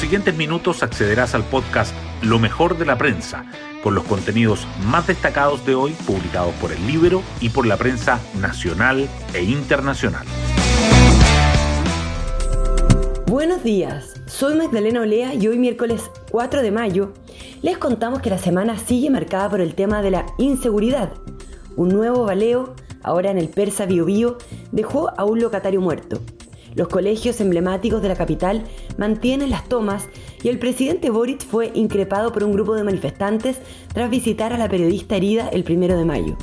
siguientes minutos accederás al podcast Lo mejor de la prensa, con los contenidos más destacados de hoy publicados por el libro y por la prensa nacional e internacional. Buenos días, soy Magdalena Olea y hoy miércoles 4 de mayo les contamos que la semana sigue marcada por el tema de la inseguridad. Un nuevo baleo, ahora en el Persa Biobío, dejó a un locatario muerto. Los colegios emblemáticos de la capital mantienen las tomas y el presidente Boric fue increpado por un grupo de manifestantes tras visitar a la periodista herida el primero de mayo.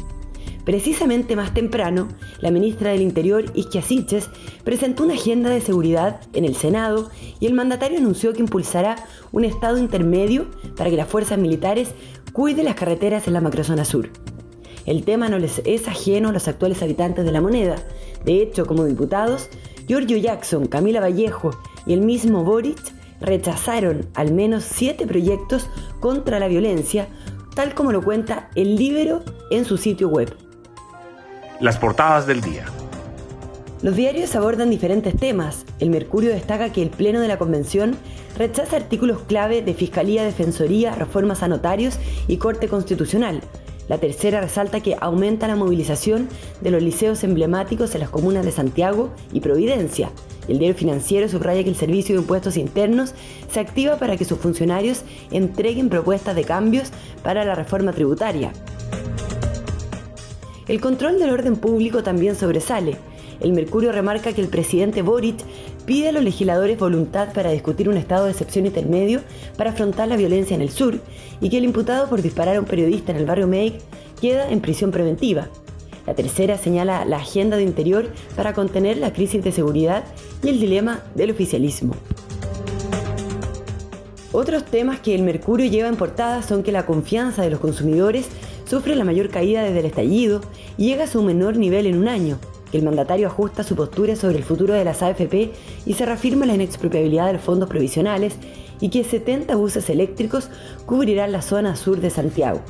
Precisamente más temprano, la ministra del Interior, Isquia Siches, presentó una agenda de seguridad en el Senado y el mandatario anunció que impulsará un estado intermedio para que las fuerzas militares cuiden las carreteras en la macrozona sur. El tema no les es ajeno a los actuales habitantes de la moneda. De hecho, como diputados, Giorgio Jackson, Camila Vallejo y el mismo Boric rechazaron al menos siete proyectos contra la violencia, tal como lo cuenta el Libero en su sitio web. Las portadas del día. Los diarios abordan diferentes temas. El Mercurio destaca que el Pleno de la Convención rechaza artículos clave de Fiscalía, Defensoría, reformas a notarios y Corte Constitucional. La tercera resalta que aumenta la movilización de los liceos emblemáticos en las comunas de Santiago y Providencia. El diario financiero subraya que el Servicio de Impuestos Internos se activa para que sus funcionarios entreguen propuestas de cambios para la reforma tributaria. El control del orden público también sobresale. El Mercurio remarca que el presidente Boric pide a los legisladores voluntad para discutir un estado de excepción intermedio para afrontar la violencia en el sur y que el imputado por disparar a un periodista en el barrio Meik queda en prisión preventiva. La tercera señala la agenda de interior para contener la crisis de seguridad y el dilema del oficialismo. Otros temas que el Mercurio lleva en portada son que la confianza de los consumidores sufre la mayor caída desde el estallido y llega a su menor nivel en un año, el mandatario ajusta su postura sobre el futuro de las AFP y se reafirma la inexpropiabilidad de los fondos provisionales y que 70 buses eléctricos cubrirán la zona sur de Santiago.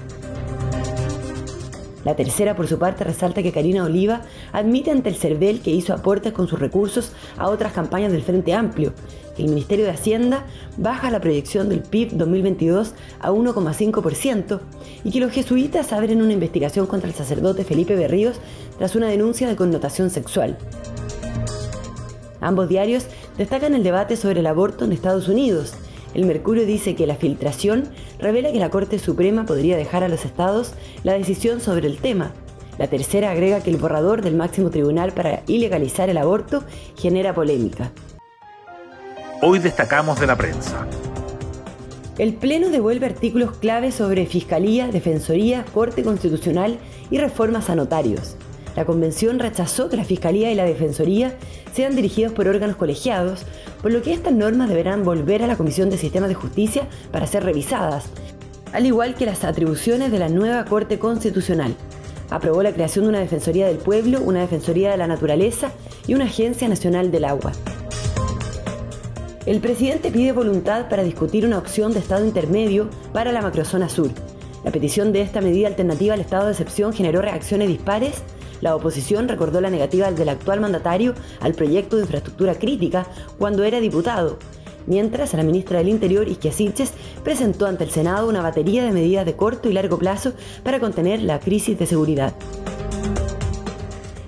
La tercera, por su parte, resalta que Karina Oliva admite ante el CERVEL que hizo aportes con sus recursos a otras campañas del Frente Amplio, el Ministerio de Hacienda baja la proyección del PIB 2022 a 1,5% y que los jesuitas abren una investigación contra el sacerdote Felipe Berríos tras una denuncia de connotación sexual. Ambos diarios destacan el debate sobre el aborto en Estados Unidos, el Mercurio dice que la filtración revela que la Corte Suprema podría dejar a los estados la decisión sobre el tema. La tercera agrega que el borrador del máximo tribunal para ilegalizar el aborto genera polémica. Hoy destacamos de la prensa. El Pleno devuelve artículos clave sobre Fiscalía, Defensoría, Corte Constitucional y reformas a notarios. La Convención rechazó que la Fiscalía y la Defensoría sean dirigidos por órganos colegiados, por lo que estas normas deberán volver a la Comisión de Sistemas de Justicia para ser revisadas, al igual que las atribuciones de la nueva Corte Constitucional. Aprobó la creación de una Defensoría del Pueblo, una Defensoría de la Naturaleza y una Agencia Nacional del Agua. El presidente pide voluntad para discutir una opción de estado intermedio para la macrozona sur. La petición de esta medida alternativa al estado de excepción generó reacciones dispares la oposición recordó la negativa del actual mandatario al proyecto de infraestructura crítica cuando era diputado, mientras la ministra del Interior, Isquia presentó ante el Senado una batería de medidas de corto y largo plazo para contener la crisis de seguridad.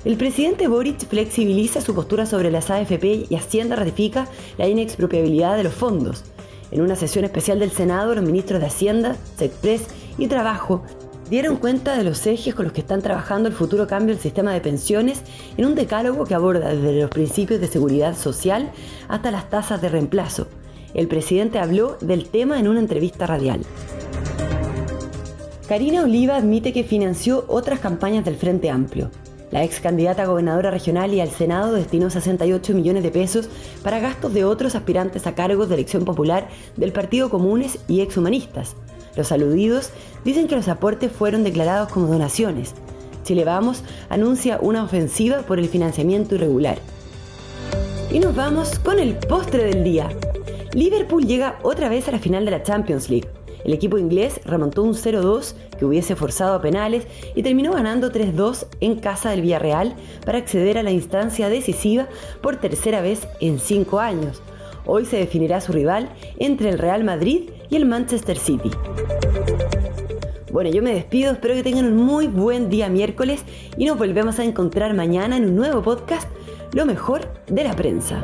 El presidente Boric flexibiliza su postura sobre las AFP y Hacienda ratifica la inexpropiabilidad de los fondos. En una sesión especial del Senado, los ministros de Hacienda, Sexpress y Trabajo dieron cuenta de los ejes con los que están trabajando el futuro cambio del sistema de pensiones en un decálogo que aborda desde los principios de seguridad social hasta las tasas de reemplazo. El presidente habló del tema en una entrevista radial. Karina Oliva admite que financió otras campañas del Frente Amplio. La ex candidata a gobernadora regional y al Senado destinó 68 millones de pesos para gastos de otros aspirantes a cargos de elección popular del Partido Comunes y exhumanistas. Los aludidos dicen que los aportes fueron declarados como donaciones. Chile Vamos anuncia una ofensiva por el financiamiento irregular. Y nos vamos con el postre del día. Liverpool llega otra vez a la final de la Champions League. El equipo inglés remontó un 0-2 que hubiese forzado a penales y terminó ganando 3-2 en casa del Villarreal para acceder a la instancia decisiva por tercera vez en cinco años. Hoy se definirá su rival entre el Real Madrid y el Manchester City. Bueno, yo me despido, espero que tengan un muy buen día miércoles y nos volvemos a encontrar mañana en un nuevo podcast, Lo mejor de la prensa.